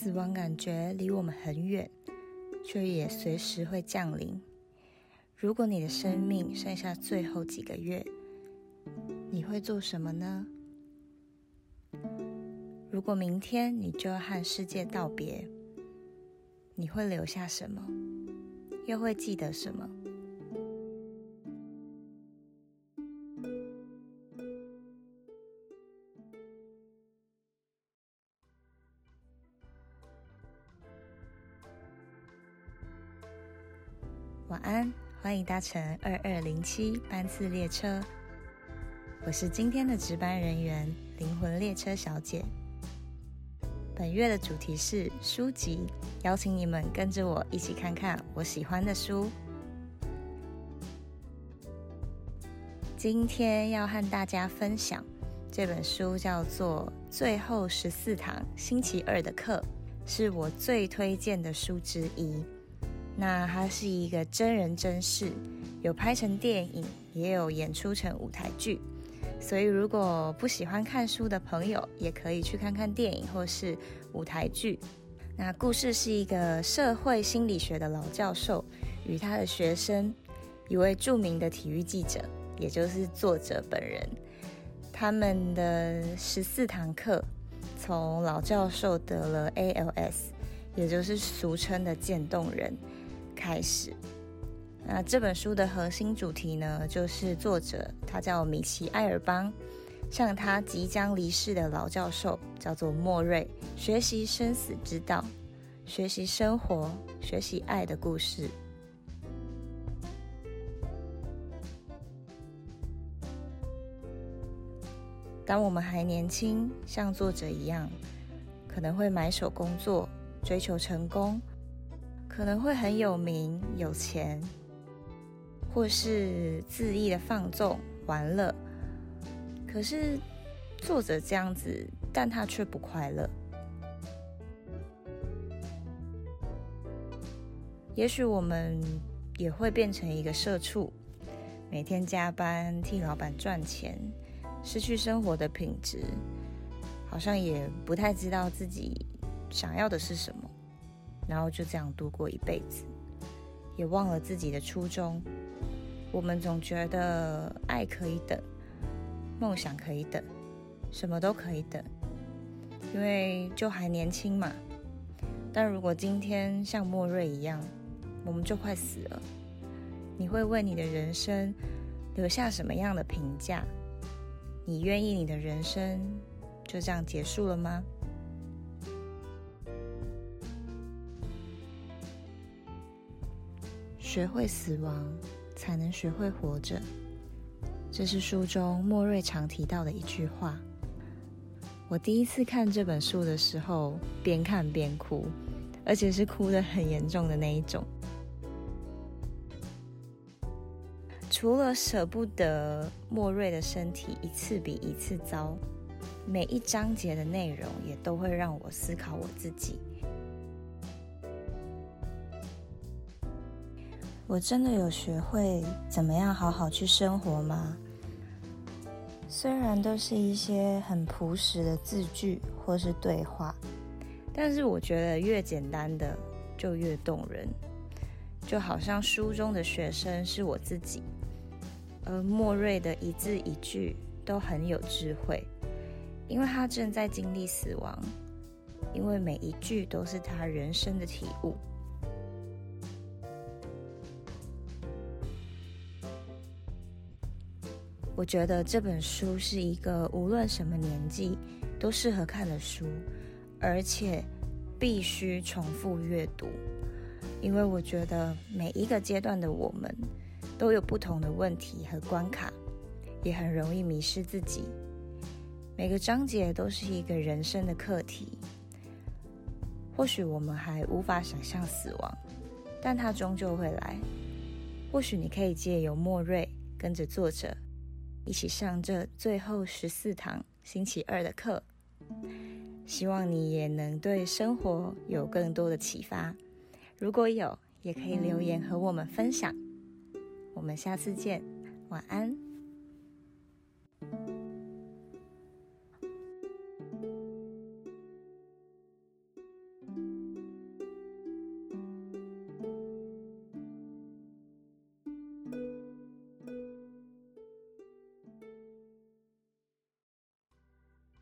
死亡感觉离我们很远，却也随时会降临。如果你的生命剩下最后几个月，你会做什么呢？如果明天你就要和世界道别，你会留下什么？又会记得什么？晚安，欢迎搭乘二二零七班次列车。我是今天的值班人员，灵魂列车小姐。本月的主题是书籍，邀请你们跟着我一起看看我喜欢的书。今天要和大家分享这本书，叫做《最后十四堂星期二的课》，是我最推荐的书之一。那它是一个真人真事，有拍成电影，也有演出成舞台剧。所以如果不喜欢看书的朋友，也可以去看看电影或是舞台剧。那故事是一个社会心理学的老教授与他的学生，一位著名的体育记者，也就是作者本人。他们的十四堂课，从老教授得了 ALS，也就是俗称的渐冻人。开始，那这本书的核心主题呢，就是作者他叫米奇·埃尔邦，向他即将离世的老教授叫做莫瑞，学习生死之道，学习生活，学习爱的故事。当我们还年轻，像作者一样，可能会埋首工作，追求成功。可能会很有名、有钱，或是恣意的放纵、玩乐。可是作者这样子，但他却不快乐。也许我们也会变成一个社畜，每天加班替老板赚钱，失去生活的品质，好像也不太知道自己想要的是什么。然后就这样度过一辈子，也忘了自己的初衷。我们总觉得爱可以等，梦想可以等，什么都可以等，因为就还年轻嘛。但如果今天像莫瑞一样，我们就快死了，你会为你的人生留下什么样的评价？你愿意你的人生就这样结束了吗？学会死亡，才能学会活着。这是书中莫瑞常提到的一句话。我第一次看这本书的时候，边看边哭，而且是哭得很严重的那一种。除了舍不得莫瑞的身体一次比一次糟，每一章节的内容也都会让我思考我自己。我真的有学会怎么样好好去生活吗？虽然都是一些很朴实的字句或是对话，但是我觉得越简单的就越动人。就好像书中的学生是我自己，而莫瑞的一字一句都很有智慧，因为他正在经历死亡，因为每一句都是他人生的体悟。我觉得这本书是一个无论什么年纪都适合看的书，而且必须重复阅读，因为我觉得每一个阶段的我们都有不同的问题和关卡，也很容易迷失自己。每个章节都是一个人生的课题。或许我们还无法想象死亡，但它终究会来。或许你可以借由莫瑞跟着作者。一起上这最后十四堂星期二的课，希望你也能对生活有更多的启发。如果有，也可以留言和我们分享。我们下次见，晚安。